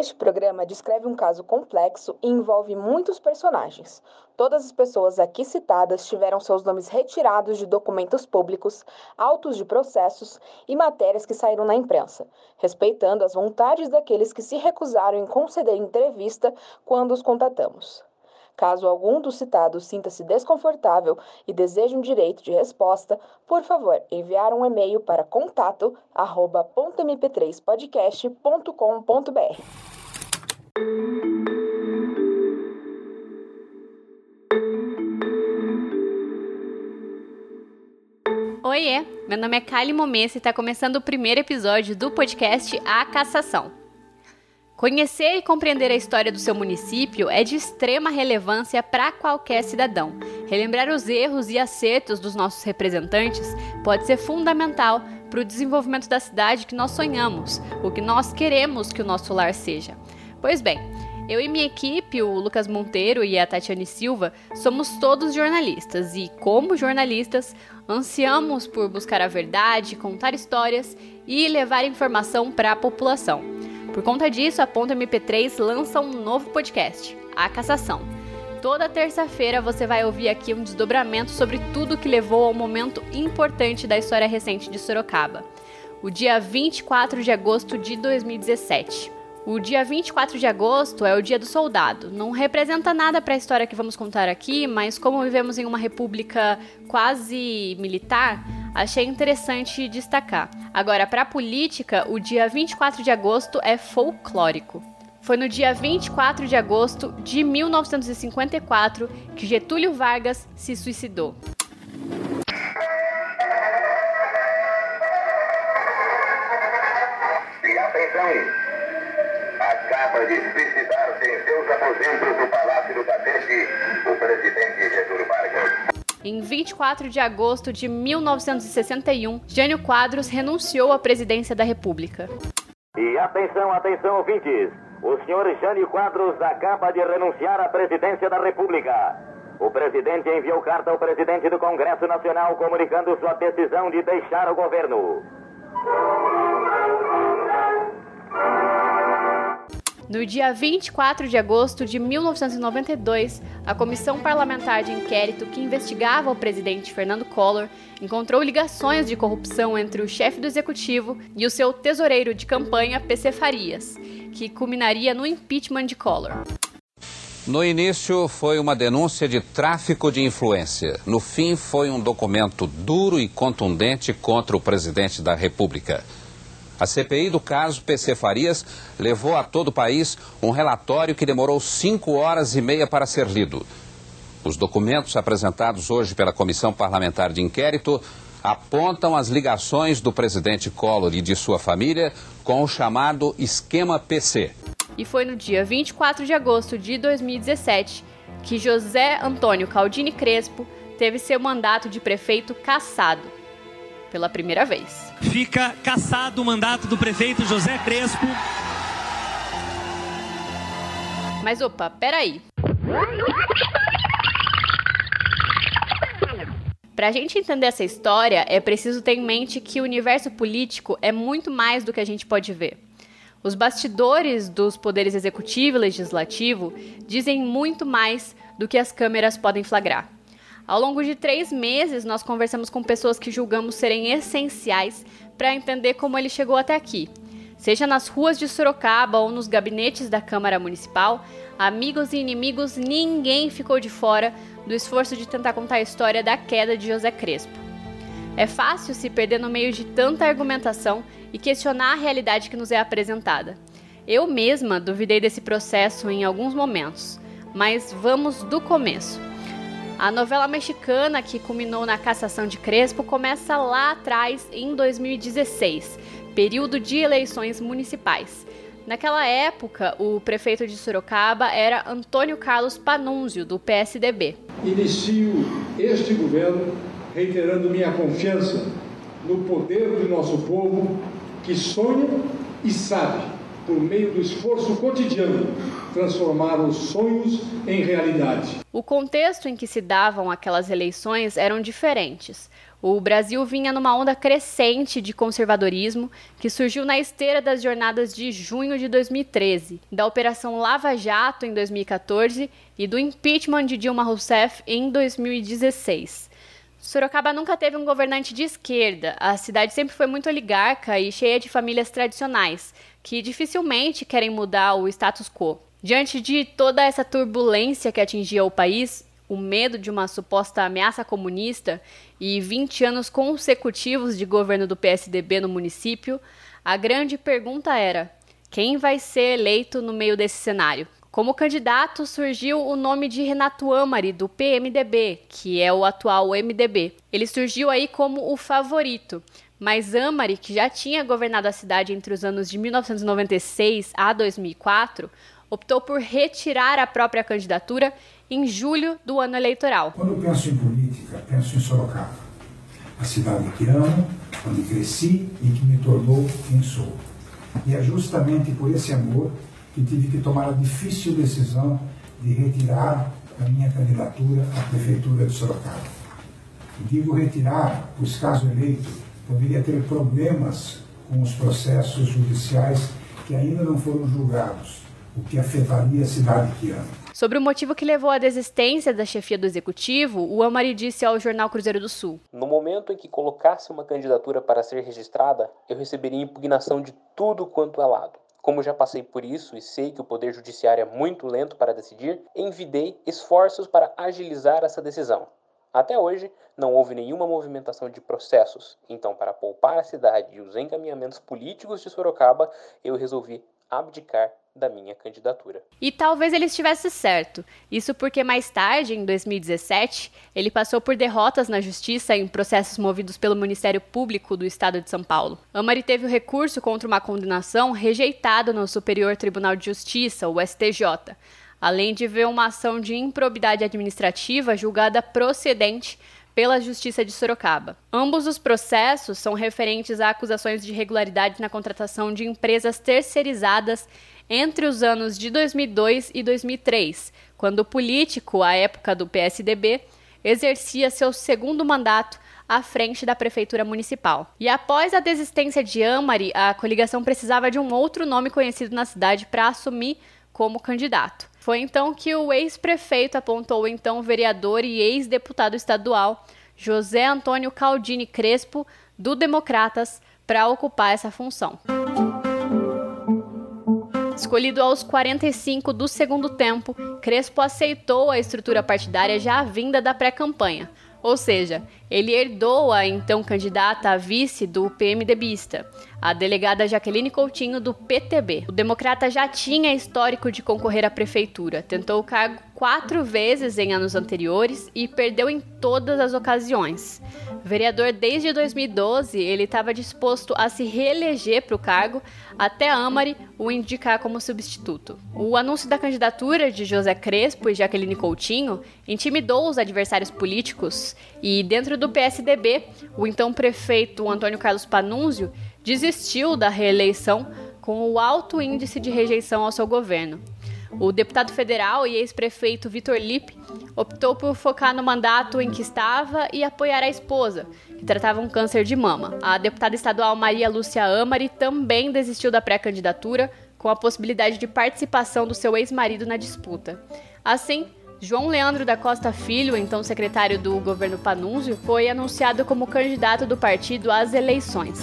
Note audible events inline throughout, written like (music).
Este programa descreve um caso complexo e envolve muitos personagens. Todas as pessoas aqui citadas tiveram seus nomes retirados de documentos públicos, autos de processos e matérias que saíram na imprensa, respeitando as vontades daqueles que se recusaram em conceder entrevista quando os contatamos. Caso algum dos citados sinta-se desconfortável e deseje um direito de resposta, por favor, enviar um e-mail para contato@mp3podcast.com.br. Oiê, meu nome é Kylie Momessa e está começando o primeiro episódio do podcast A Cassação. Conhecer e compreender a história do seu município é de extrema relevância para qualquer cidadão. Relembrar os erros e acertos dos nossos representantes pode ser fundamental para o desenvolvimento da cidade que nós sonhamos, o que nós queremos que o nosso lar seja. Pois bem, eu e minha equipe, o Lucas Monteiro e a Tatiane Silva, somos todos jornalistas e, como jornalistas, ansiamos por buscar a verdade, contar histórias e levar informação para a população. Por conta disso, a Ponta MP3 lança um novo podcast, A Cassação. Toda terça-feira você vai ouvir aqui um desdobramento sobre tudo que levou ao momento importante da história recente de Sorocaba, o dia 24 de agosto de 2017. O dia 24 de agosto é o dia do soldado. Não representa nada para a história que vamos contar aqui, mas como vivemos em uma república quase militar, achei interessante destacar. Agora, para a política, o dia 24 de agosto é folclórico. Foi no dia 24 de agosto de 1954 que Getúlio Vargas se suicidou. E atenção! Acaba de suicidar-se em seus aposentos do Palácio do Catete o presidente Getúlio Vargas. Em 24 de agosto de 1961, Jânio Quadros renunciou à presidência da República. E atenção, atenção, ouvintes! O senhor Jânio Quadros acaba de renunciar à presidência da República. O presidente enviou carta ao presidente do Congresso Nacional comunicando sua decisão de deixar o governo. No dia 24 de agosto de 1992, a comissão parlamentar de inquérito que investigava o presidente Fernando Collor encontrou ligações de corrupção entre o chefe do executivo e o seu tesoureiro de campanha, PC Farias, que culminaria no impeachment de Collor. No início foi uma denúncia de tráfico de influência. No fim foi um documento duro e contundente contra o presidente da República. A CPI do caso PC Farias levou a todo o país um relatório que demorou cinco horas e meia para ser lido. Os documentos apresentados hoje pela Comissão Parlamentar de Inquérito apontam as ligações do presidente Collor e de sua família com o chamado esquema PC. E foi no dia 24 de agosto de 2017 que José Antônio Caldini Crespo teve seu mandato de prefeito cassado pela primeira vez. Fica cassado o mandato do prefeito José Crespo. Mas opa, peraí. Para a gente entender essa história, é preciso ter em mente que o universo político é muito mais do que a gente pode ver. Os bastidores dos poderes executivo e legislativo dizem muito mais do que as câmeras podem flagrar. Ao longo de três meses, nós conversamos com pessoas que julgamos serem essenciais para entender como ele chegou até aqui. Seja nas ruas de Sorocaba ou nos gabinetes da Câmara Municipal, amigos e inimigos, ninguém ficou de fora do esforço de tentar contar a história da queda de José Crespo. É fácil se perder no meio de tanta argumentação e questionar a realidade que nos é apresentada. Eu mesma duvidei desse processo em alguns momentos, mas vamos do começo. A novela mexicana que culminou na cassação de Crespo começa lá atrás, em 2016, período de eleições municipais. Naquela época, o prefeito de Sorocaba era Antônio Carlos Panunzio, do PSDB. Inicio este governo reiterando minha confiança no poder do nosso povo que sonha e sabe por meio do esforço cotidiano, transformar os sonhos em realidade. O contexto em que se davam aquelas eleições eram diferentes. O Brasil vinha numa onda crescente de conservadorismo que surgiu na esteira das jornadas de junho de 2013, da Operação Lava Jato em 2014 e do impeachment de Dilma Rousseff em 2016. Sorocaba nunca teve um governante de esquerda. A cidade sempre foi muito oligarca e cheia de famílias tradicionais, que dificilmente querem mudar o status quo. Diante de toda essa turbulência que atingia o país, o medo de uma suposta ameaça comunista e 20 anos consecutivos de governo do PSDB no município, a grande pergunta era: quem vai ser eleito no meio desse cenário? Como candidato surgiu o nome de Renato Amari, do PMDB, que é o atual MDB. Ele surgiu aí como o favorito, mas Amari, que já tinha governado a cidade entre os anos de 1996 a 2004, optou por retirar a própria candidatura em julho do ano eleitoral. Quando penso em política, penso em Sorocaba, a cidade que amo, onde cresci e que me tornou quem sou. E é justamente por esse amor que tive que tomar a difícil decisão de retirar a minha candidatura à Prefeitura de Sorocaba. Digo retirar, pois caso eleito, poderia ter problemas com os processos judiciais que ainda não foram julgados, o que afetaria a cidade que amo. Sobre o motivo que levou à desistência da chefia do executivo, o Amari disse ao jornal Cruzeiro do Sul: No momento em que colocasse uma candidatura para ser registrada, eu receberia impugnação de tudo quanto é lado. Como já passei por isso e sei que o Poder Judiciário é muito lento para decidir, envidei esforços para agilizar essa decisão. Até hoje, não houve nenhuma movimentação de processos, então, para poupar a cidade e os encaminhamentos políticos de Sorocaba, eu resolvi abdicar da minha candidatura. E talvez ele estivesse certo. Isso porque mais tarde, em 2017, ele passou por derrotas na justiça em processos movidos pelo Ministério Público do Estado de São Paulo. Amari teve o recurso contra uma condenação rejeitado no Superior Tribunal de Justiça, o STJ, além de ver uma ação de improbidade administrativa julgada procedente pela Justiça de Sorocaba. Ambos os processos são referentes a acusações de irregularidades na contratação de empresas terceirizadas entre os anos de 2002 e 2003, quando o político, à época do PSDB, exercia seu segundo mandato à frente da prefeitura municipal. E após a desistência de Amari, a coligação precisava de um outro nome conhecido na cidade para assumir como candidato. Foi então que o ex-prefeito apontou o então vereador e ex-deputado estadual José Antônio Caldini Crespo, do Democratas, para ocupar essa função. Escolhido aos 45 do segundo tempo, Crespo aceitou a estrutura partidária já vinda da pré-campanha, ou seja, ele herdou a então candidata a vice do PMDBista, a delegada Jaqueline Coutinho do PTB. O democrata já tinha histórico de concorrer à prefeitura, tentou o cargo quatro vezes em anos anteriores e perdeu em todas as ocasiões. Vereador desde 2012, ele estava disposto a se reeleger para o cargo até Amari o indicar como substituto. O anúncio da candidatura de José Crespo e Jaqueline Coutinho intimidou os adversários políticos e, dentro do PSDB, o então prefeito Antônio Carlos Panunzio desistiu da reeleição com o alto índice de rejeição ao seu governo. O deputado federal e ex-prefeito Vitor Lippe optou por focar no mandato em que estava e apoiar a esposa, que tratava um câncer de mama. A deputada estadual Maria Lúcia Amari também desistiu da pré-candidatura, com a possibilidade de participação do seu ex-marido na disputa. Assim, João Leandro da Costa Filho, então secretário do governo Panunzio, foi anunciado como candidato do partido às eleições.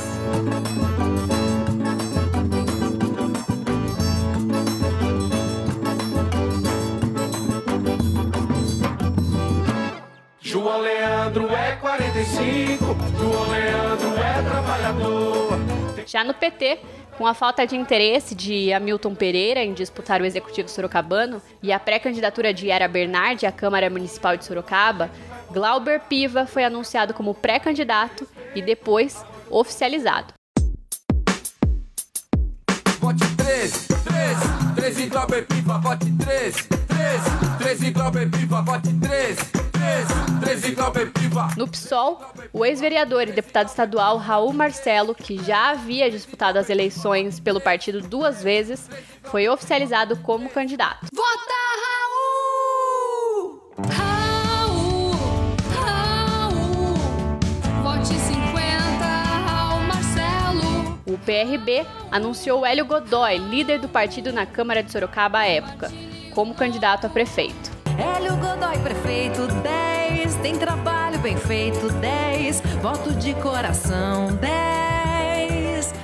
João Leandro é 45, João Leandro é trabalhador. Já no PT, com a falta de interesse de Hamilton Pereira em disputar o executivo sorocabano e a pré-candidatura de Yara Bernardi à Câmara Municipal de Sorocaba, Glauber Piva foi anunciado como pré-candidato e depois oficializado. Vote 13, 13, 13 Glauber Piva, vote 13, 13, 13 Glauber Piva, vote 13. No PSOL, o ex-vereador e deputado estadual Raul Marcelo, que já havia disputado as eleições pelo partido duas vezes, foi oficializado como candidato. Vota Raul! Raul! O PRB anunciou Hélio Godoy, líder do partido na Câmara de Sorocaba à época, como candidato a prefeito. Hélio Godoy, prefeito 10, tem trabalho bem feito 10, voto de coração 10.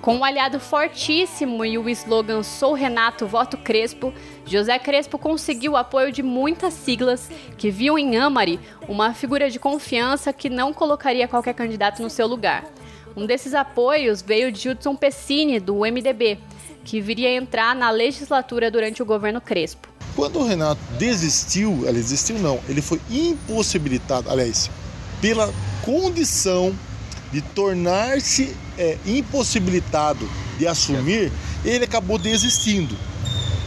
Com um aliado fortíssimo e o slogan Sou Renato, voto Crespo, José Crespo conseguiu o apoio de muitas siglas que viam em Amari uma figura de confiança que não colocaria qualquer candidato no seu lugar. Um desses apoios veio de Hudson Pessini, do MDB, que viria entrar na legislatura durante o governo Crespo. Quando o Renato desistiu, ele desistiu não, ele foi impossibilitado, aliás, pela condição de tornar-se é, impossibilitado de assumir, ele acabou desistindo.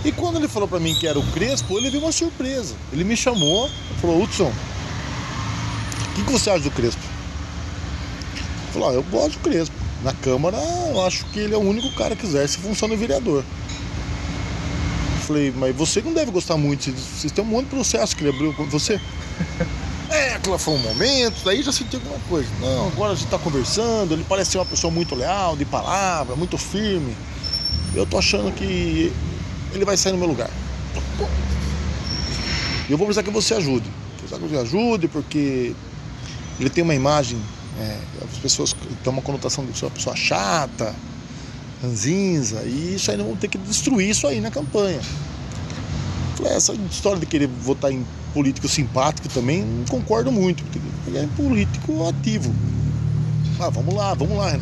E quando ele falou para mim que era o Crespo, ele viu uma surpresa. Ele me chamou, falou: Hudson, o que, que você acha do Crespo? Falou: ah, eu gosto do Crespo. Na Câmara, eu acho que ele é o único cara que exerce função de vereador. Eu falei, mas você não deve gostar muito. Vocês têm um monte de processo que ele abriu com você. (laughs) É, aquilo foi um momento, daí já senti alguma coisa. Não, agora a gente tá conversando, ele parece ser uma pessoa muito leal, de palavra, muito firme. Eu tô achando que ele vai sair no meu lugar. E eu vou precisar que você ajude. Precisar que você ajude, porque ele tem uma imagem, é, as pessoas têm uma conotação de ser uma pessoa chata, ranzinza, e isso aí vão ter que destruir isso aí na campanha. Falei, essa história de querer votar em político simpático também não concordo muito, ele é político ativo. Ah, vamos lá, vamos lá.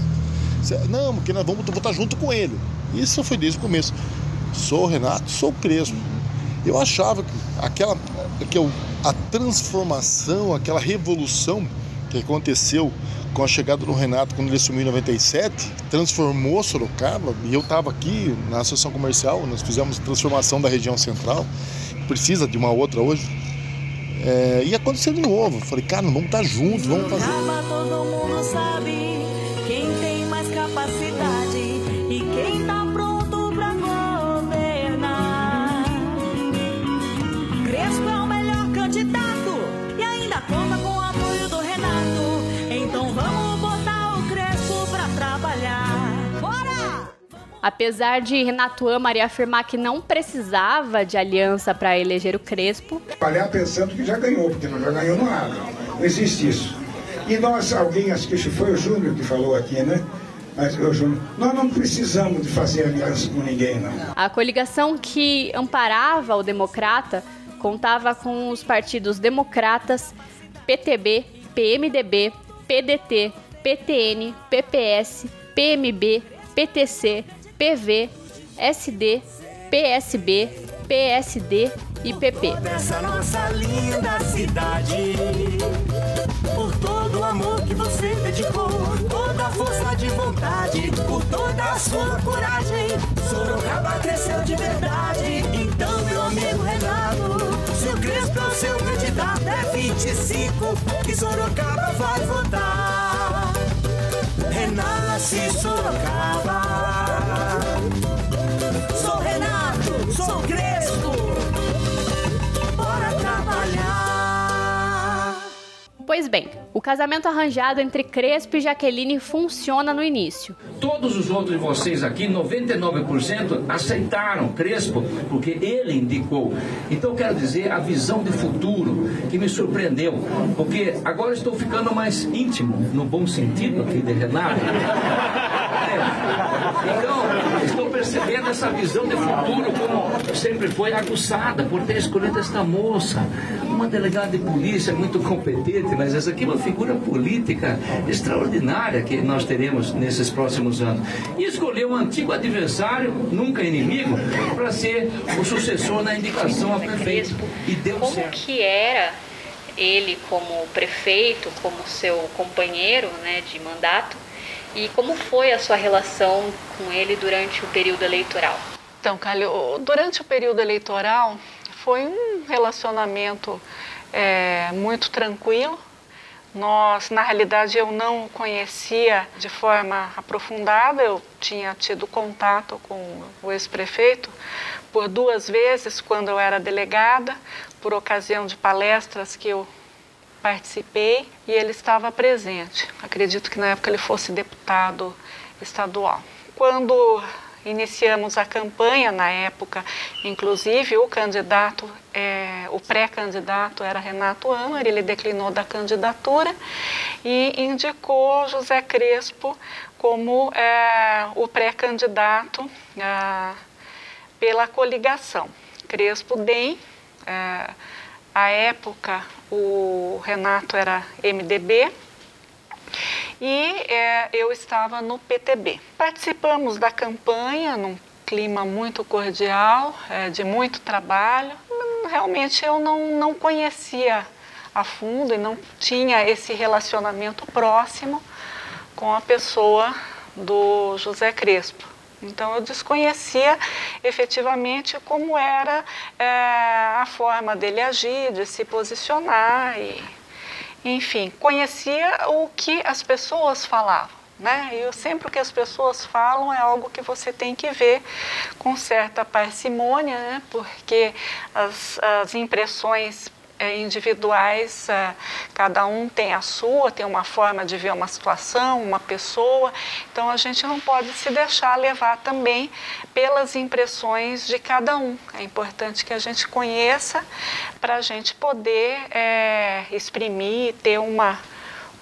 Não, porque nós vamos votar junto com ele. Isso foi desde o começo. Sou Renato, sou Crespo. Eu achava que aquela que a transformação, aquela revolução que aconteceu com a chegada do Renato quando ele assumiu em 97, transformou Sorocaba, e eu estava aqui na Associação Comercial, nós fizemos transformação da região central, precisa de uma outra hoje. É, e aconteceu de novo. Falei, cara, vamos estar juntos, vamos fazer. Todo mundo sabe Apesar de Renato Amari afirmar que não precisava de aliança para eleger o Crespo, Trabalhar pensando que já ganhou, porque não já ganhou no ar. Não existe isso. E nós, alguém, acho que foi o Júnior que falou aqui, né? Mas, ô, Júnior, nós não precisamos de fazer aliança com ninguém, não. a coligação que amparava o Democrata contava com os partidos Democratas, PTB, PMDB, PDT, PTN, PPS, PMB, PTC, PV, SD, PSB, PSD e PP. Dessa nossa linda cidade. Por todo o amor que você dedicou, toda a força de vontade, por toda a sua coragem. Sorocaba cresceu de verdade. Então, meu amigo Renato, seu Crespo é o seu candidato. É 25 que Sorocaba vai votar. Renasce Sorocaba. Pois bem, o casamento arranjado entre Crespo e Jaqueline funciona no início. Todos os outros de vocês aqui, 99%, aceitaram Crespo, porque ele indicou. Então, quero dizer a visão de futuro que me surpreendeu, porque agora estou ficando mais íntimo, no bom sentido aqui de Renato. (laughs) Então, estou percebendo essa visão de futuro como sempre foi aguçada por ter escolhido esta moça, uma delegada de polícia muito competente, mas essa aqui é uma figura política extraordinária que nós teremos nesses próximos anos. E escolheu um antigo adversário, nunca inimigo, para ser o sucessor na indicação a prefeito. E deu Como certo. que era ele como prefeito, como seu companheiro né, de mandato, e como foi a sua relação com ele durante o período eleitoral? Então, Calho, durante o período eleitoral foi um relacionamento é, muito tranquilo. Nós, na realidade, eu não conhecia de forma aprofundada, eu tinha tido contato com o ex-prefeito por duas vezes quando eu era delegada, por ocasião de palestras que eu participei e ele estava presente. Acredito que na época ele fosse deputado estadual. Quando iniciamos a campanha na época, inclusive o candidato, é, o pré-candidato era Renato Amar, ele declinou da candidatura e indicou José Crespo como é, o pré-candidato é, pela coligação. Crespo DEM, é, à época o Renato era MDB, e é, eu estava no PTB. Participamos da campanha num clima muito cordial, é, de muito trabalho. Realmente eu não, não conhecia a fundo e não tinha esse relacionamento próximo com a pessoa do José Crespo. Então eu desconhecia efetivamente como era é, a forma dele agir, de se posicionar e enfim, conhecia o que as pessoas falavam. Né? Eu, sempre o que as pessoas falam é algo que você tem que ver com certa parcimônia, né? porque as, as impressões é, individuais, é, cada um tem a sua, tem uma forma de ver uma situação, uma pessoa, então a gente não pode se deixar levar também pelas impressões de cada um. É importante que a gente conheça para a gente poder é, exprimir, ter uma,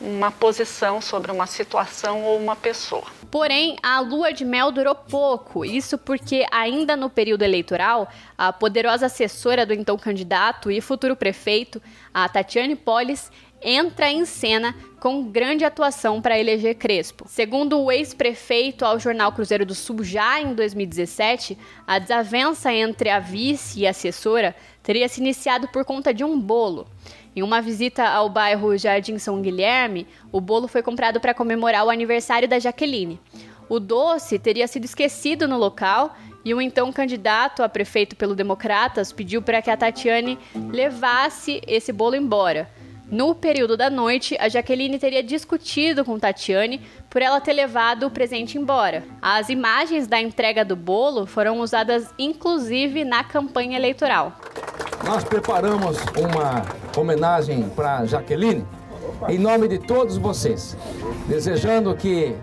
uma posição sobre uma situação ou uma pessoa. Porém, a lua de mel durou pouco, isso porque, ainda no período eleitoral, a poderosa assessora do então candidato e futuro prefeito, a Tatiane Polis, entra em cena com grande atuação para eleger Crespo. Segundo o ex-prefeito ao jornal Cruzeiro do Sul, já em 2017, a desavença entre a vice e a assessora teria se iniciado por conta de um bolo. Em uma visita ao bairro Jardim São Guilherme, o bolo foi comprado para comemorar o aniversário da Jaqueline. O doce teria sido esquecido no local e o então candidato a prefeito pelo Democratas pediu para que a Tatiane levasse esse bolo embora. No período da noite, a Jaqueline teria discutido com Tatiane por ela ter levado o presente embora. As imagens da entrega do bolo foram usadas inclusive na campanha eleitoral. Nós preparamos uma homenagem para Jaqueline em nome de todos vocês, desejando que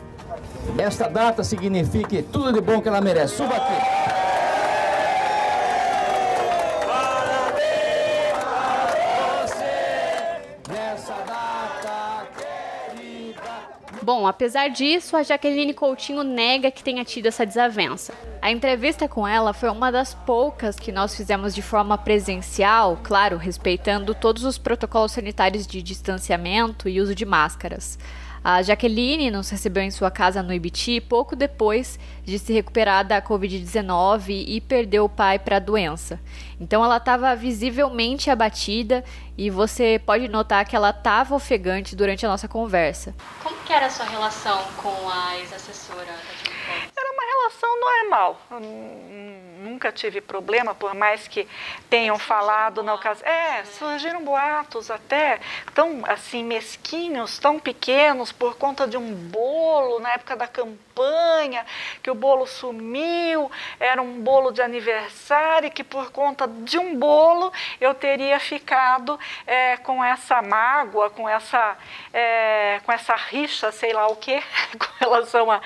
esta data signifique tudo de bom que ela merece. Suba aqui. Bom, apesar disso, a Jaqueline Coutinho nega que tenha tido essa desavença. A entrevista com ela foi uma das poucas que nós fizemos de forma presencial, claro, respeitando todos os protocolos sanitários de distanciamento e uso de máscaras. A Jaqueline nos recebeu em sua casa no Ibiti pouco depois de se recuperar da Covid-19 e perdeu o pai para a doença. Então ela estava visivelmente abatida e você pode notar que ela estava ofegante durante a nossa conversa. Como que era a sua relação com a ex-assessora Era uma relação normal nunca tive problema, por mais que tenham falado na ocasião. É, surgiram boatos até tão assim mesquinhos, tão pequenos, por conta de um bolo na época da campanha, que o bolo sumiu, era um bolo de aniversário, que por conta de um bolo eu teria ficado é, com essa mágoa, com essa, é, com essa rixa, sei lá o que, (laughs) com relação a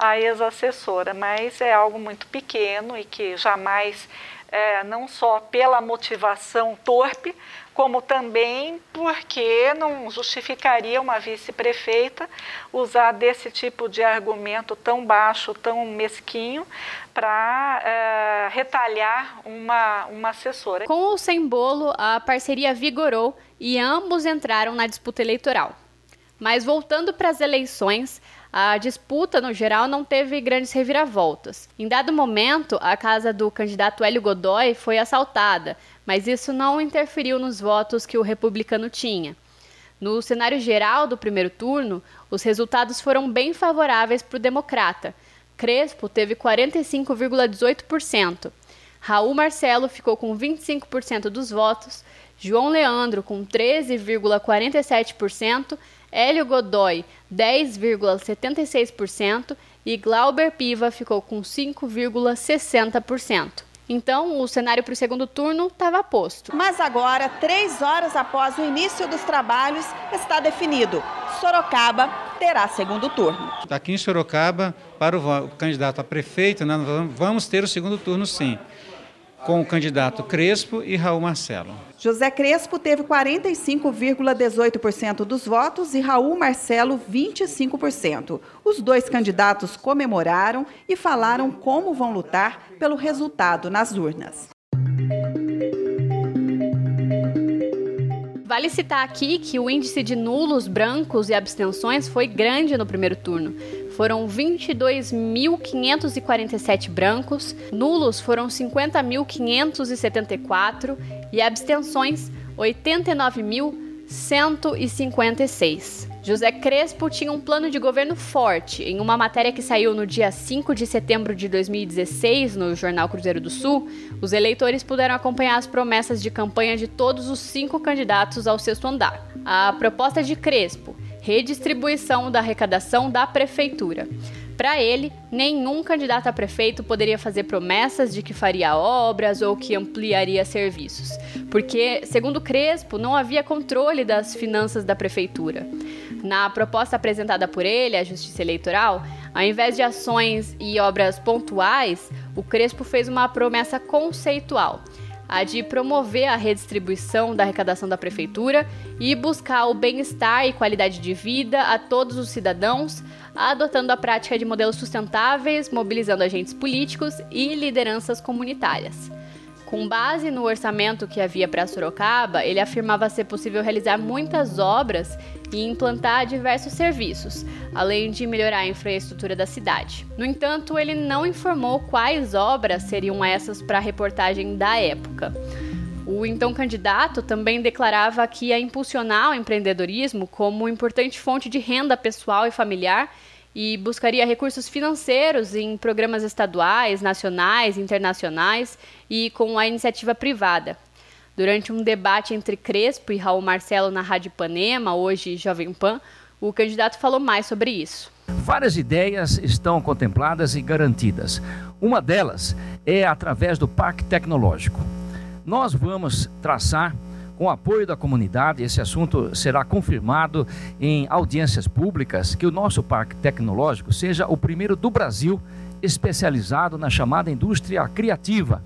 a ex-assessora, mas é algo muito pequeno e que jamais, é, não só pela motivação torpe, como também porque não justificaria uma vice-prefeita usar desse tipo de argumento tão baixo, tão mesquinho, para é, retalhar uma, uma assessora. Com ou sem bolo, a parceria vigorou e ambos entraram na disputa eleitoral. Mas voltando para as eleições, a disputa, no geral, não teve grandes reviravoltas. Em dado momento, a casa do candidato Hélio Godoy foi assaltada, mas isso não interferiu nos votos que o republicano tinha. No cenário geral do primeiro turno, os resultados foram bem favoráveis para o democrata. Crespo teve 45,18%. Raul Marcelo ficou com 25% dos votos, João Leandro com 13,47% Hélio Godoy 10,76% e Glauber Piva ficou com 5,60%. Então, o cenário para o segundo turno estava posto. Mas agora, três horas após o início dos trabalhos, está definido. Sorocaba terá segundo turno. Aqui em Sorocaba, para o candidato a prefeito, nós vamos ter o segundo turno sim com o candidato Crespo e Raul Marcelo. José Crespo teve 45,18% dos votos e Raul Marcelo 25%. Os dois candidatos comemoraram e falaram como vão lutar pelo resultado nas urnas. Vale citar aqui que o índice de nulos, brancos e abstenções foi grande no primeiro turno. Foram 22.547 brancos, nulos foram 50.574 e abstenções 89.156. José Crespo tinha um plano de governo forte. Em uma matéria que saiu no dia 5 de setembro de 2016 no jornal Cruzeiro do Sul, os eleitores puderam acompanhar as promessas de campanha de todos os cinco candidatos ao sexto andar. A proposta de Crespo: redistribuição da arrecadação da prefeitura. Para ele, nenhum candidato a prefeito poderia fazer promessas de que faria obras ou que ampliaria serviços, porque, segundo Crespo, não havia controle das finanças da prefeitura. Na proposta apresentada por ele à Justiça Eleitoral, ao invés de ações e obras pontuais, o Crespo fez uma promessa conceitual a de promover a redistribuição da arrecadação da prefeitura e buscar o bem-estar e qualidade de vida a todos os cidadãos, adotando a prática de modelos sustentáveis, mobilizando agentes políticos e lideranças comunitárias. Com base no orçamento que havia para Sorocaba, ele afirmava ser possível realizar muitas obras e implantar diversos serviços, além de melhorar a infraestrutura da cidade. No entanto, ele não informou quais obras seriam essas para a reportagem da época. O então candidato também declarava que ia impulsionar o empreendedorismo como importante fonte de renda pessoal e familiar e buscaria recursos financeiros em programas estaduais, nacionais, internacionais e com a iniciativa privada. Durante um debate entre Crespo e Raul Marcelo na Rádio Panema, hoje Jovem Pan, o candidato falou mais sobre isso. Várias ideias estão contempladas e garantidas. Uma delas é através do Parque Tecnológico. Nós vamos traçar com o apoio da comunidade, esse assunto será confirmado em audiências públicas, que o nosso parque tecnológico seja o primeiro do Brasil especializado na chamada indústria criativa.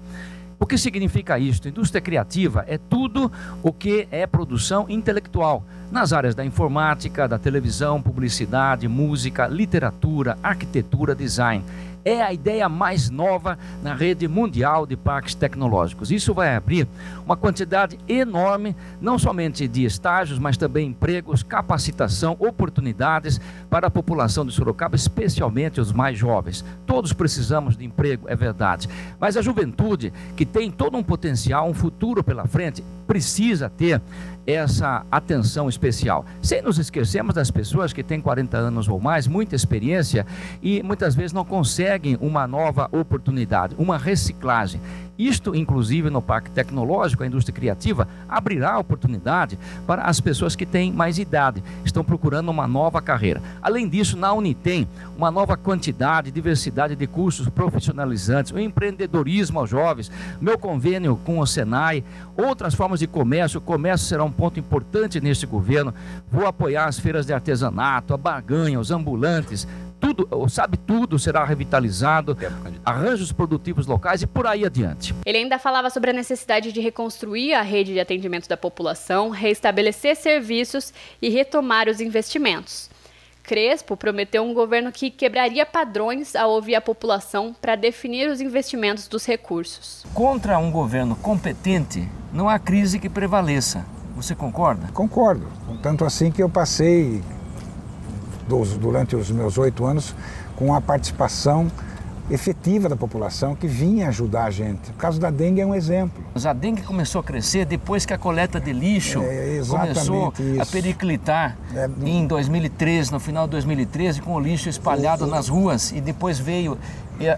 O que significa isso? Indústria criativa é tudo o que é produção intelectual, nas áreas da informática, da televisão, publicidade, música, literatura, arquitetura, design é a ideia mais nova na rede mundial de parques tecnológicos. Isso vai abrir uma quantidade enorme, não somente de estágios, mas também empregos, capacitação, oportunidades para a população de Sorocaba, especialmente os mais jovens. Todos precisamos de emprego, é verdade. Mas a juventude, que tem todo um potencial, um futuro pela frente, precisa ter essa atenção especial. Sem nos esquecermos das pessoas que têm 40 anos ou mais, muita experiência e muitas vezes não conseguem uma nova oportunidade, uma reciclagem. Isto, inclusive, no Parque Tecnológico, a indústria criativa, abrirá oportunidade para as pessoas que têm mais idade, estão procurando uma nova carreira. Além disso, na Unitem, uma nova quantidade, diversidade de cursos profissionalizantes, o empreendedorismo aos jovens, meu convênio com o Senai, outras formas de comércio. O comércio será um ponto importante neste governo. Vou apoiar as feiras de artesanato, a barganha, os ambulantes, tudo, sabe tudo será revitalizado, arranjos produtivos locais e por aí adiante. Ele ainda falava sobre a necessidade de reconstruir a rede de atendimento da população, reestabelecer serviços e retomar os investimentos. Crespo prometeu um governo que quebraria padrões ao ouvir a população para definir os investimentos dos recursos. Contra um governo competente, não há crise que prevaleça. Você concorda? Concordo. Tanto assim que eu passei durante os meus oito anos com a participação efetiva da população que vinha ajudar a gente. O caso da dengue é um exemplo. Mas a dengue começou a crescer depois que a coleta de lixo é, começou isso. a periclitar é, em 2013, no final de 2013, com o lixo espalhado nas ruas e depois veio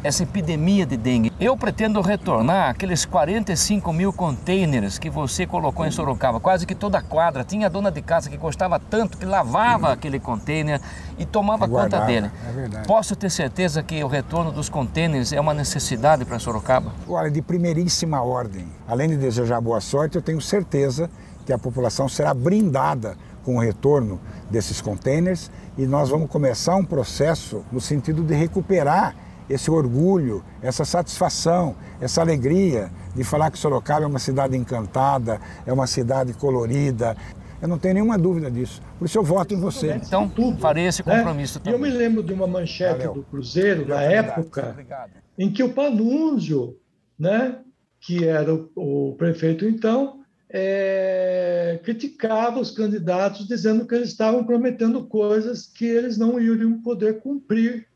essa epidemia de dengue. Eu pretendo retornar aqueles 45 mil containers que você colocou em Sorocaba. Quase que toda a quadra tinha dona de casa que gostava tanto que lavava aquele container e tomava conta dele. É Posso ter certeza que o retorno dos containers é uma necessidade para Sorocaba? Olha, de primeiríssima ordem. Além de desejar boa sorte, eu tenho certeza que a população será brindada com o retorno desses containers e nós vamos começar um processo no sentido de recuperar esse orgulho, essa satisfação, essa alegria de falar que Sorocaba é uma cidade encantada, é uma cidade colorida. Eu não tenho nenhuma dúvida disso. Por isso eu voto em você. Então, farei esse compromisso né? também. Eu me lembro de uma manchete Valeu. do Cruzeiro, na época, obrigado. em que o Panunzio, né, que era o, o prefeito então, é, criticava os candidatos, dizendo que eles estavam prometendo coisas que eles não iriam poder cumprir.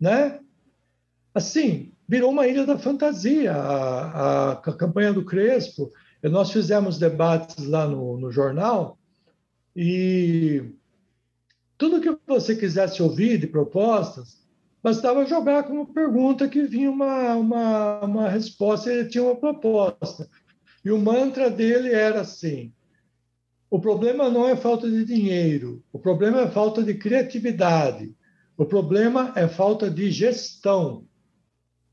Né? Assim, virou uma ilha da fantasia a, a, a campanha do Crespo. Nós fizemos debates lá no, no jornal e tudo que você quisesse ouvir de propostas, bastava jogar como pergunta que vinha uma, uma, uma resposta ele tinha uma proposta. E o mantra dele era assim: o problema não é falta de dinheiro, o problema é falta de criatividade, o problema é falta de gestão.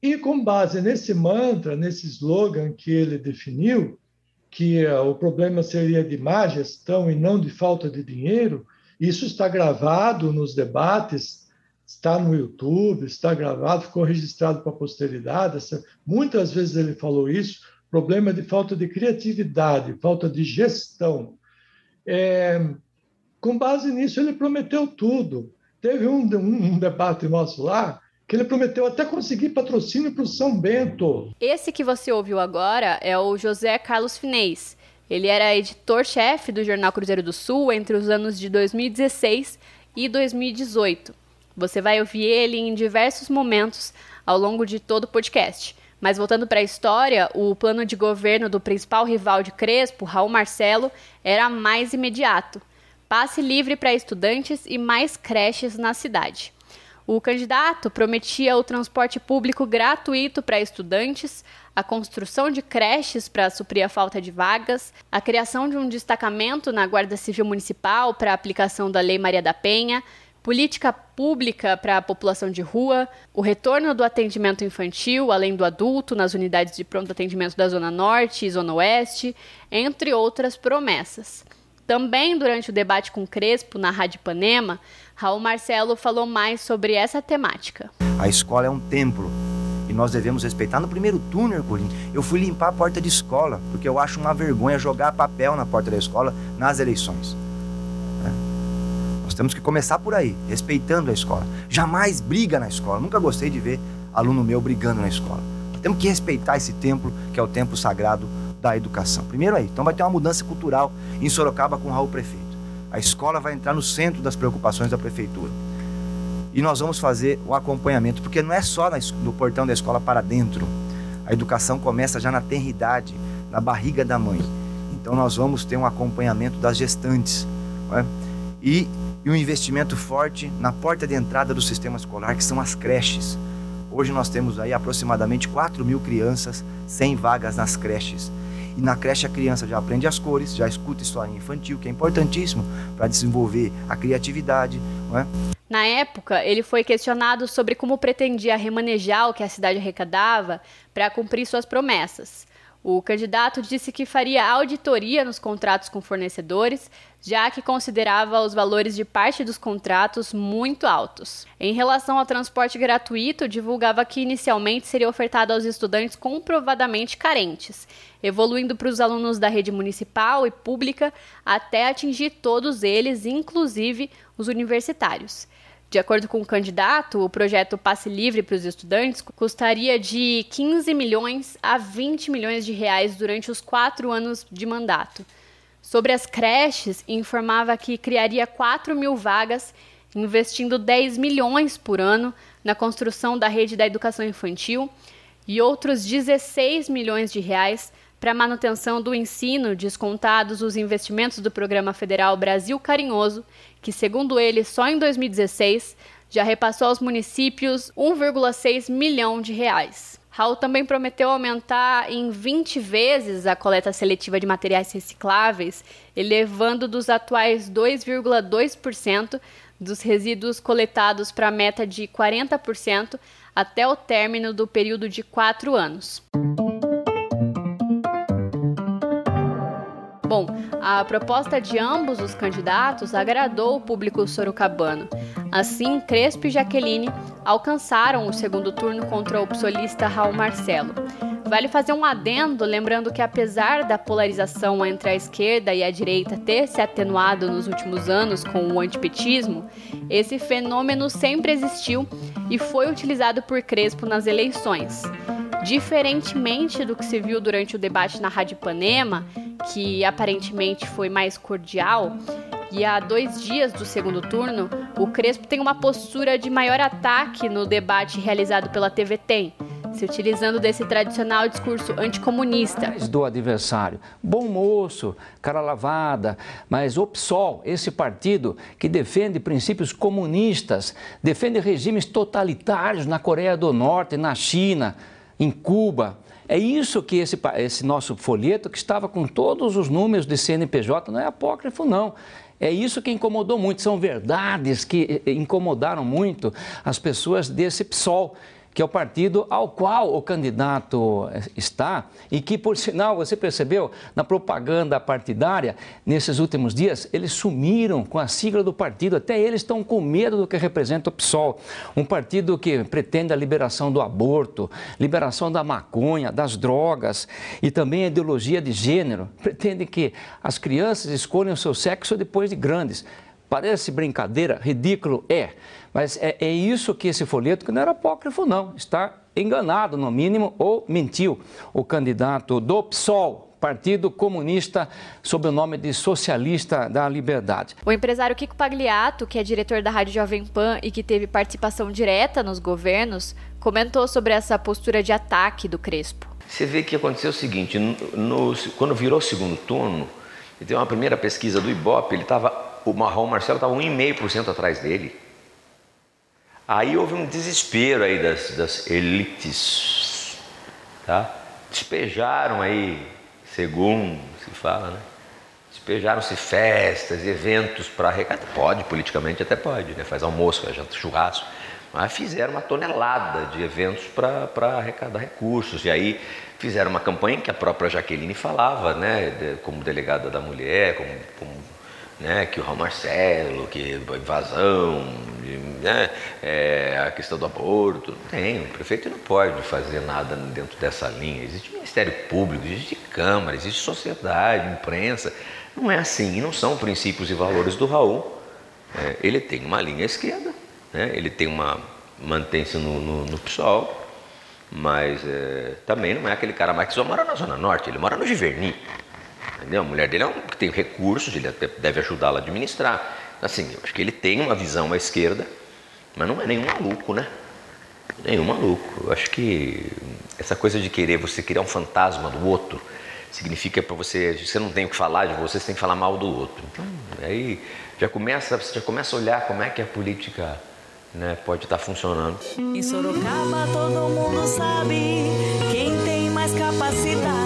E com base nesse mantra, nesse slogan que ele definiu, que uh, o problema seria de má gestão e não de falta de dinheiro, isso está gravado nos debates, está no YouTube, está gravado, ficou registrado para a posteridade. Muitas vezes ele falou isso. Problema de falta de criatividade, falta de gestão. É, com base nisso, ele prometeu tudo. Teve um, um debate nosso lá que ele prometeu até conseguir patrocínio para o São Bento. Esse que você ouviu agora é o José Carlos Finês. Ele era editor-chefe do Jornal Cruzeiro do Sul entre os anos de 2016 e 2018. Você vai ouvir ele em diversos momentos ao longo de todo o podcast. Mas voltando para a história, o plano de governo do principal rival de Crespo, Raul Marcelo, era mais imediato. Passe livre para estudantes e mais creches na cidade. O candidato prometia o transporte público gratuito para estudantes, a construção de creches para suprir a falta de vagas, a criação de um destacamento na Guarda Civil Municipal para a aplicação da Lei Maria da Penha, política pública para a população de rua, o retorno do atendimento infantil, além do adulto, nas unidades de pronto atendimento da Zona Norte e Zona Oeste, entre outras promessas. Também durante o debate com Crespo na Rádio Panema, Raul Marcelo falou mais sobre essa temática. A escola é um templo e nós devemos respeitar. No primeiro turno, Herculino, eu fui limpar a porta de escola, porque eu acho uma vergonha jogar papel na porta da escola nas eleições. Né? Nós temos que começar por aí, respeitando a escola. Jamais briga na escola. Nunca gostei de ver aluno meu brigando na escola. Temos que respeitar esse templo, que é o templo sagrado da educação. Primeiro aí. Então vai ter uma mudança cultural em Sorocaba com o Raul Prefeito. A escola vai entrar no centro das preocupações da prefeitura. E nós vamos fazer o acompanhamento, porque não é só no portão da escola para dentro. A educação começa já na tenridade, na barriga da mãe. Então nós vamos ter um acompanhamento das gestantes. É? E, e um investimento forte na porta de entrada do sistema escolar, que são as creches. Hoje nós temos aí aproximadamente 4 mil crianças sem vagas nas creches. E na creche a criança já aprende as cores, já escuta história infantil, que é importantíssimo para desenvolver a criatividade, não é? Na época, ele foi questionado sobre como pretendia remanejar o que a cidade arrecadava para cumprir suas promessas. O candidato disse que faria auditoria nos contratos com fornecedores, já que considerava os valores de parte dos contratos muito altos. Em relação ao transporte gratuito, divulgava que inicialmente seria ofertado aos estudantes comprovadamente carentes, evoluindo para os alunos da rede municipal e pública até atingir todos eles, inclusive os universitários. De acordo com o candidato, o projeto Passe Livre para os estudantes custaria de 15 milhões a 20 milhões de reais durante os quatro anos de mandato. Sobre as creches, informava que criaria 4 mil vagas, investindo 10 milhões por ano na construção da rede da educação infantil e outros 16 milhões de reais para manutenção do ensino, descontados os investimentos do Programa Federal Brasil Carinhoso, que, segundo ele, só em 2016 já repassou aos municípios 1,6 milhão de reais. Raul também prometeu aumentar em 20 vezes a coleta seletiva de materiais recicláveis, elevando dos atuais 2,2% dos resíduos coletados para a meta de 40% até o término do período de quatro anos. Bom, a proposta de ambos os candidatos agradou o público sorocabano. Assim, Crespo e Jaqueline alcançaram o segundo turno contra o psolista Raul Marcelo. Vale fazer um adendo, lembrando que apesar da polarização entre a esquerda e a direita ter se atenuado nos últimos anos com o antipetismo, esse fenômeno sempre existiu e foi utilizado por Crespo nas eleições. Diferentemente do que se viu durante o debate na Rádio Ipanema, que aparentemente foi mais cordial, e há dois dias do segundo turno, o Crespo tem uma postura de maior ataque no debate realizado pela TV Tem, se utilizando desse tradicional discurso anticomunista. Do adversário. Bom moço, cara lavada, mas o PSOL, esse partido que defende princípios comunistas, defende regimes totalitários na Coreia do Norte, na China, em Cuba. É isso que esse, esse nosso folheto, que estava com todos os números de CNPJ, não é apócrifo, não. É isso que incomodou muito, são verdades que eh, incomodaram muito as pessoas desse PSOL que é o partido ao qual o candidato eh, está e que, por sinal, você percebeu na propaganda partidária, nesses últimos dias, eles sumiram com a sigla do partido, até eles estão com medo do que representa o PSOL, um partido que pretende a liberação do aborto, liberação da maconha, das drogas e também a ideologia de gênero, (laughs) pretende que as crianças escolham o seu sexo depois de grandes. Parece brincadeira, ridículo é, mas é, é isso que esse folheto, que não era apócrifo, não, está enganado, no mínimo, ou mentiu o candidato do PSOL, Partido Comunista, sob o nome de Socialista da Liberdade. O empresário Kiko Pagliato, que é diretor da Rádio Jovem Pan e que teve participação direta nos governos, comentou sobre essa postura de ataque do Crespo. Você vê que aconteceu o seguinte: no, no, quando virou o segundo turno, tem uma primeira pesquisa do Ibope, ele estava o Marrom Marcelo estava 1,5% atrás dele. Aí houve um desespero aí das, das elites, tá? Despejaram aí, segundo se fala, né? Despejaram-se festas, eventos para arrecadar. Pode, politicamente até pode, né? Faz almoço, faz churrasco. Mas fizeram uma tonelada de eventos para arrecadar recursos. E aí fizeram uma campanha que a própria Jaqueline falava, né? como delegada da mulher, como, como né, que o Raul Marcelo, que invasão, né, é, a questão do aborto. Não tem, o prefeito não pode fazer nada dentro dessa linha. Existe Ministério Público, existe Câmara, existe sociedade, imprensa. Não é assim, e não são princípios e valores do Raul. É, ele tem uma linha esquerda, né, ele tem uma. mantém-se no, no, no PSOL, mas é, também não é aquele cara mais que só mora na Zona Norte, ele mora no Giverny. Entendeu? A mulher dele é um que tem recursos, ele deve ajudá-la a administrar. Assim, eu acho que ele tem uma visão à esquerda, mas não é nenhum maluco, né? Nenhum maluco. Eu acho que essa coisa de querer você criar um fantasma do outro significa para você, você não tem o que falar de você, você tem que falar mal do outro. Então, aí já começa, você já começa a olhar como é que a política né, pode estar tá funcionando. Em Sorocaba todo mundo sabe quem tem mais capacidade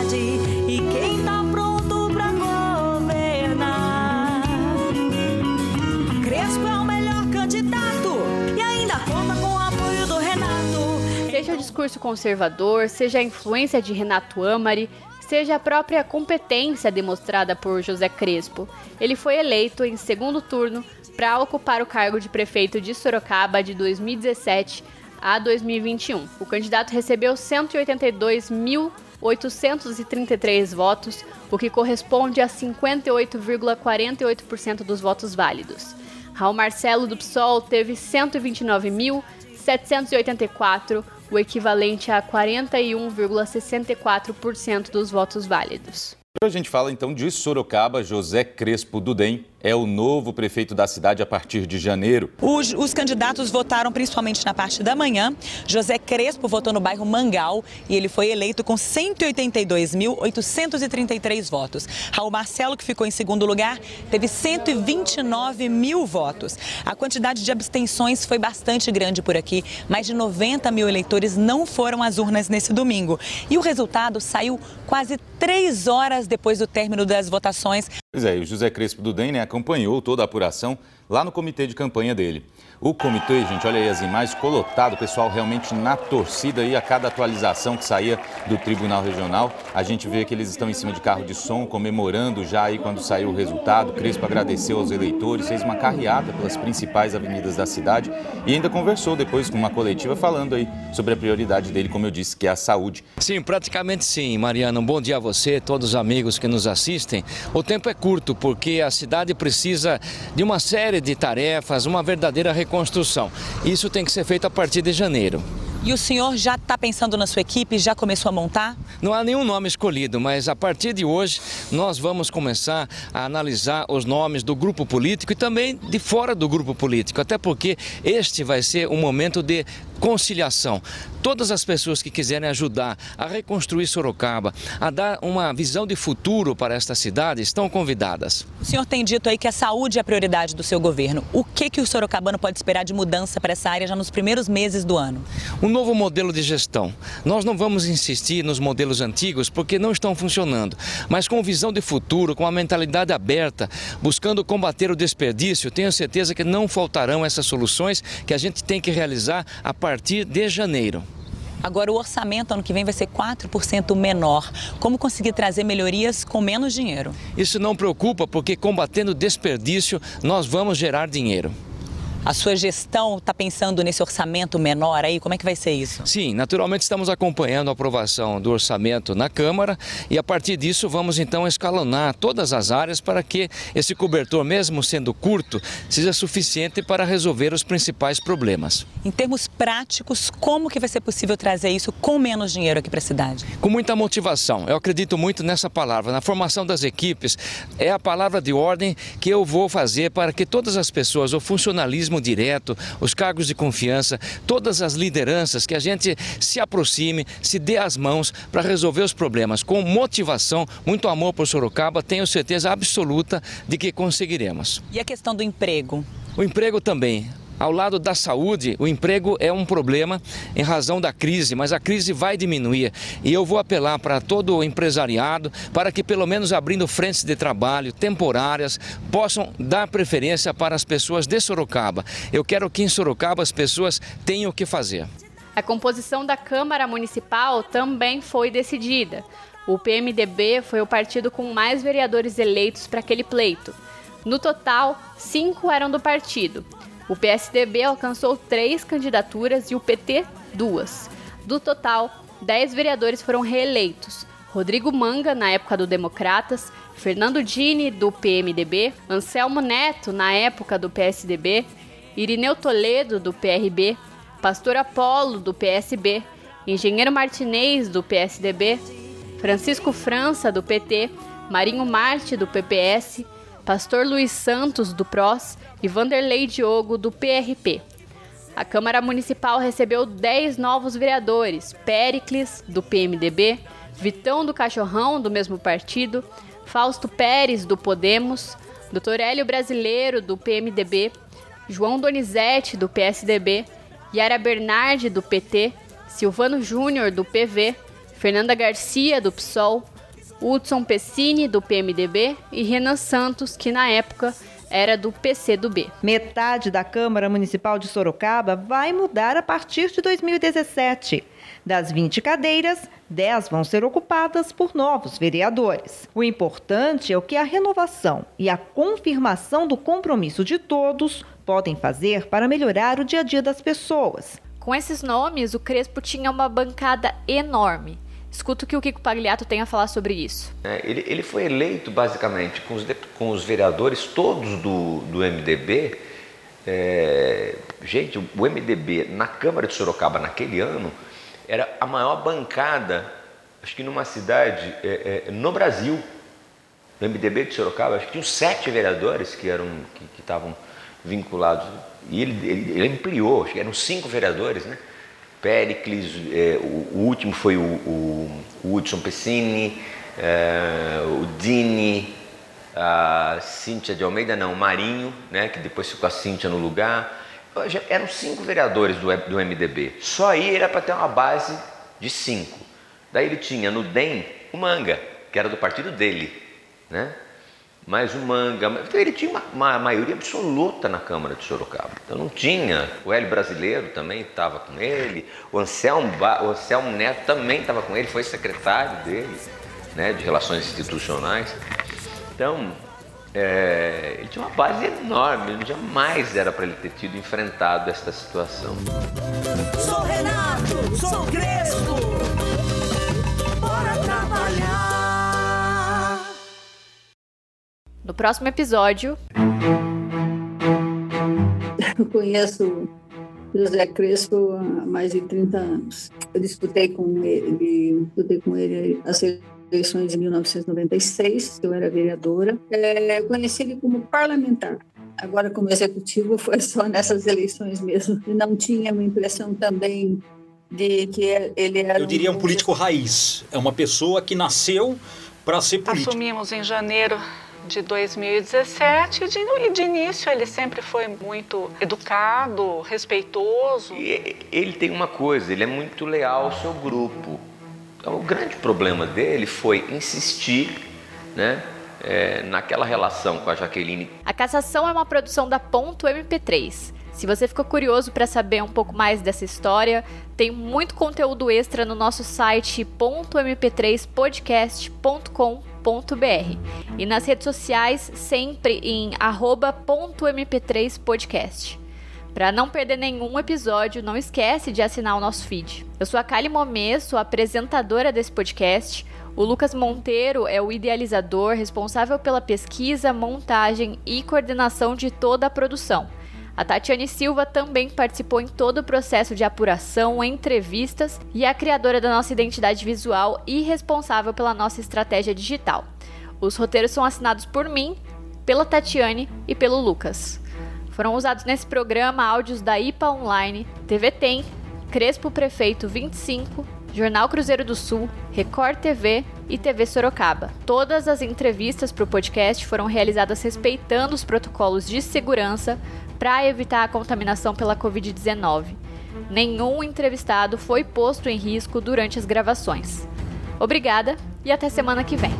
discurso conservador, seja a influência de Renato Amari, seja a própria competência demonstrada por José Crespo. Ele foi eleito em segundo turno para ocupar o cargo de prefeito de Sorocaba de 2017 a 2021. O candidato recebeu 182.833 votos, o que corresponde a 58,48% dos votos válidos. Raul Marcelo do PSOL teve 129.784, o equivalente a 41,64% dos votos válidos. A gente fala então de Sorocaba, José Crespo Dudem é o novo prefeito da cidade a partir de janeiro. Os, os, candidatos votaram principalmente na parte da manhã. José Crespo votou no bairro Mangal e ele foi eleito com 182.833 votos. Raul Marcelo, que ficou em segundo lugar, teve 129 mil votos. A quantidade de abstenções foi bastante grande por aqui. Mais de 90 mil eleitores não foram às urnas nesse domingo. E o resultado saiu quase três horas depois do término das votações. Pois é, e o José Crespo do DEM né, acompanhou toda a apuração lá no comitê de campanha dele. O comitê, gente, olha aí as imagens, colotado, pessoal realmente na torcida aí a cada atualização que saía do Tribunal Regional. A gente vê que eles estão em cima de carro de som, comemorando já aí quando saiu o resultado. Crespo agradeceu aos eleitores, fez uma carreata pelas principais avenidas da cidade e ainda conversou depois com uma coletiva falando aí sobre a prioridade dele, como eu disse, que é a saúde. Sim, praticamente sim, Mariana. Um bom dia a você, todos os amigos que nos assistem. O tempo é curto porque a cidade precisa de uma série de tarefas, uma verdadeira reconstrução. Isso tem que ser feito a partir de janeiro. E o senhor já está pensando na sua equipe, já começou a montar? Não há nenhum nome escolhido, mas a partir de hoje nós vamos começar a analisar os nomes do grupo político e também de fora do grupo político, até porque este vai ser um momento de conciliação. Todas as pessoas que quiserem ajudar a reconstruir Sorocaba, a dar uma visão de futuro para esta cidade, estão convidadas. O senhor tem dito aí que a saúde é a prioridade do seu governo. O que, que o sorocabano pode esperar de mudança para essa área já nos primeiros meses do ano? Um novo modelo de gestão. Nós não vamos insistir nos modelos antigos porque não estão funcionando, mas com visão de futuro, com a mentalidade aberta, buscando combater o desperdício, tenho certeza que não faltarão essas soluções que a gente tem que realizar a partir de janeiro. Agora, o orçamento ano que vem vai ser 4% menor. Como conseguir trazer melhorias com menos dinheiro? Isso não preocupa, porque combatendo desperdício, nós vamos gerar dinheiro. A sua gestão está pensando nesse orçamento menor aí? Como é que vai ser isso? Sim, naturalmente estamos acompanhando a aprovação do orçamento na Câmara e a partir disso vamos então escalonar todas as áreas para que esse cobertor, mesmo sendo curto, seja suficiente para resolver os principais problemas. Em termos práticos, como que vai ser possível trazer isso com menos dinheiro aqui para a cidade? Com muita motivação. Eu acredito muito nessa palavra, na formação das equipes. É a palavra de ordem que eu vou fazer para que todas as pessoas, o funcionalismo direto, os cargos de confiança, todas as lideranças, que a gente se aproxime, se dê as mãos para resolver os problemas com motivação, muito amor por Sorocaba, tenho certeza absoluta de que conseguiremos. E a questão do emprego? O emprego também. Ao lado da saúde, o emprego é um problema em razão da crise, mas a crise vai diminuir. E eu vou apelar para todo o empresariado para que, pelo menos abrindo frentes de trabalho temporárias, possam dar preferência para as pessoas de Sorocaba. Eu quero que em Sorocaba as pessoas tenham o que fazer. A composição da Câmara Municipal também foi decidida. O PMDB foi o partido com mais vereadores eleitos para aquele pleito. No total, cinco eram do partido. O PSDB alcançou três candidaturas e o PT duas. Do total, dez vereadores foram reeleitos. Rodrigo Manga, na época do Democratas, Fernando Dini, do PMDB, Anselmo Neto, na época do PSDB, Irineu Toledo, do PRB, Pastor Apolo, do PSB, Engenheiro Martinez, do PSDB, Francisco França, do PT, Marinho Marte, do PPS, Pastor Luiz Santos, do PROS e Vanderlei Diogo, do PRP. A Câmara Municipal recebeu 10 novos vereadores: Pericles, do PMDB, Vitão do Cachorrão, do mesmo partido, Fausto Pérez, do Podemos, Dr. Hélio Brasileiro, do PMDB, João Donizete, do PSDB, Yara Bernardi, do PT, Silvano Júnior, do PV, Fernanda Garcia, do PSOL, Hudson Pessini, do PMDB, e Renan Santos, que na época era do PCdoB. Metade da Câmara Municipal de Sorocaba vai mudar a partir de 2017. Das 20 cadeiras, 10 vão ser ocupadas por novos vereadores. O importante é o que a renovação e a confirmação do compromisso de todos podem fazer para melhorar o dia a dia das pessoas. Com esses nomes, o Crespo tinha uma bancada enorme. Escuta o que o Kiko Pagliato tem a falar sobre isso. É, ele, ele, foi eleito basicamente com os, com os vereadores todos do, do MDB. É, gente, o MDB na Câmara de Sorocaba naquele ano era a maior bancada, acho que numa cidade é, é, no Brasil, no MDB de Sorocaba, acho que tinham sete vereadores que eram que estavam vinculados. E ele, ele, ele ampliou, acho que eram cinco vereadores, né? Pericles, é, o, o, último foi o, o, o Hudson Pessini, é, o Dini, a Cíntia de Almeida, não, o Marinho, né, que depois ficou a Cíntia no lugar. Já eram cinco vereadores do, do MDB. Só aí era para ter uma base de cinco. Daí ele tinha no DEM o Manga, que era do partido dele. Né? Mais o Manga. Então ele tinha uma, uma, maioria absoluta na Câmara de Sorocaba. Então não tinha. O Hélio Brasileiro também estava com ele, o Anselmo, o Anselmo Neto também estava com ele, foi secretário dele, né, de Relações Institucionais. Então, é, ele tinha uma base enorme, jamais era para ele ter tido enfrentado esta situação. Sou Renato, sou Crespo, No próximo episódio. Eu conheço José Crespo há mais de 30 anos. Eu disputei com ele, disputei com ele as eleições de 1996, eu era vereadora. É, eu conheci ele como parlamentar. Agora, como executivo, (laughs) foi só nessas eleições mesmo. E não tinha uma impressão também de que ele era. Eu diria um político raiz. É uma pessoa que nasceu para ser político. Assumimos em janeiro de 2017 e de, de, início ele sempre foi muito educado, respeitoso. E ele tem uma coisa, ele é muito leal ao seu grupo. Então, o grande problema dele foi insistir, né? É, naquela relação com a Jaqueline. A Cassação é uma produção da Ponto MP3. Se você ficou curioso para saber um pouco mais dessa história, tem muito conteúdo extra no nosso site .mp3podcast.com.br e nas redes sociais sempre em @.mp3podcast. Para não perder nenhum episódio, não esquece de assinar o nosso feed. Eu sou a Kali Momesso, apresentadora desse podcast. O Lucas Monteiro é o idealizador responsável pela pesquisa, montagem e coordenação de toda a produção. A Tatiane Silva também participou em todo o processo de apuração, entrevistas e é a criadora da nossa identidade visual e responsável pela nossa estratégia digital. Os roteiros são assinados por mim, pela Tatiane e pelo Lucas. Foram usados nesse programa áudios da IPA Online, TV Tem, Crespo Prefeito 25, Jornal Cruzeiro do Sul, Record TV e TV Sorocaba. Todas as entrevistas para o podcast foram realizadas respeitando os protocolos de segurança para evitar a contaminação pela Covid-19. Nenhum entrevistado foi posto em risco durante as gravações. Obrigada e até semana que vem.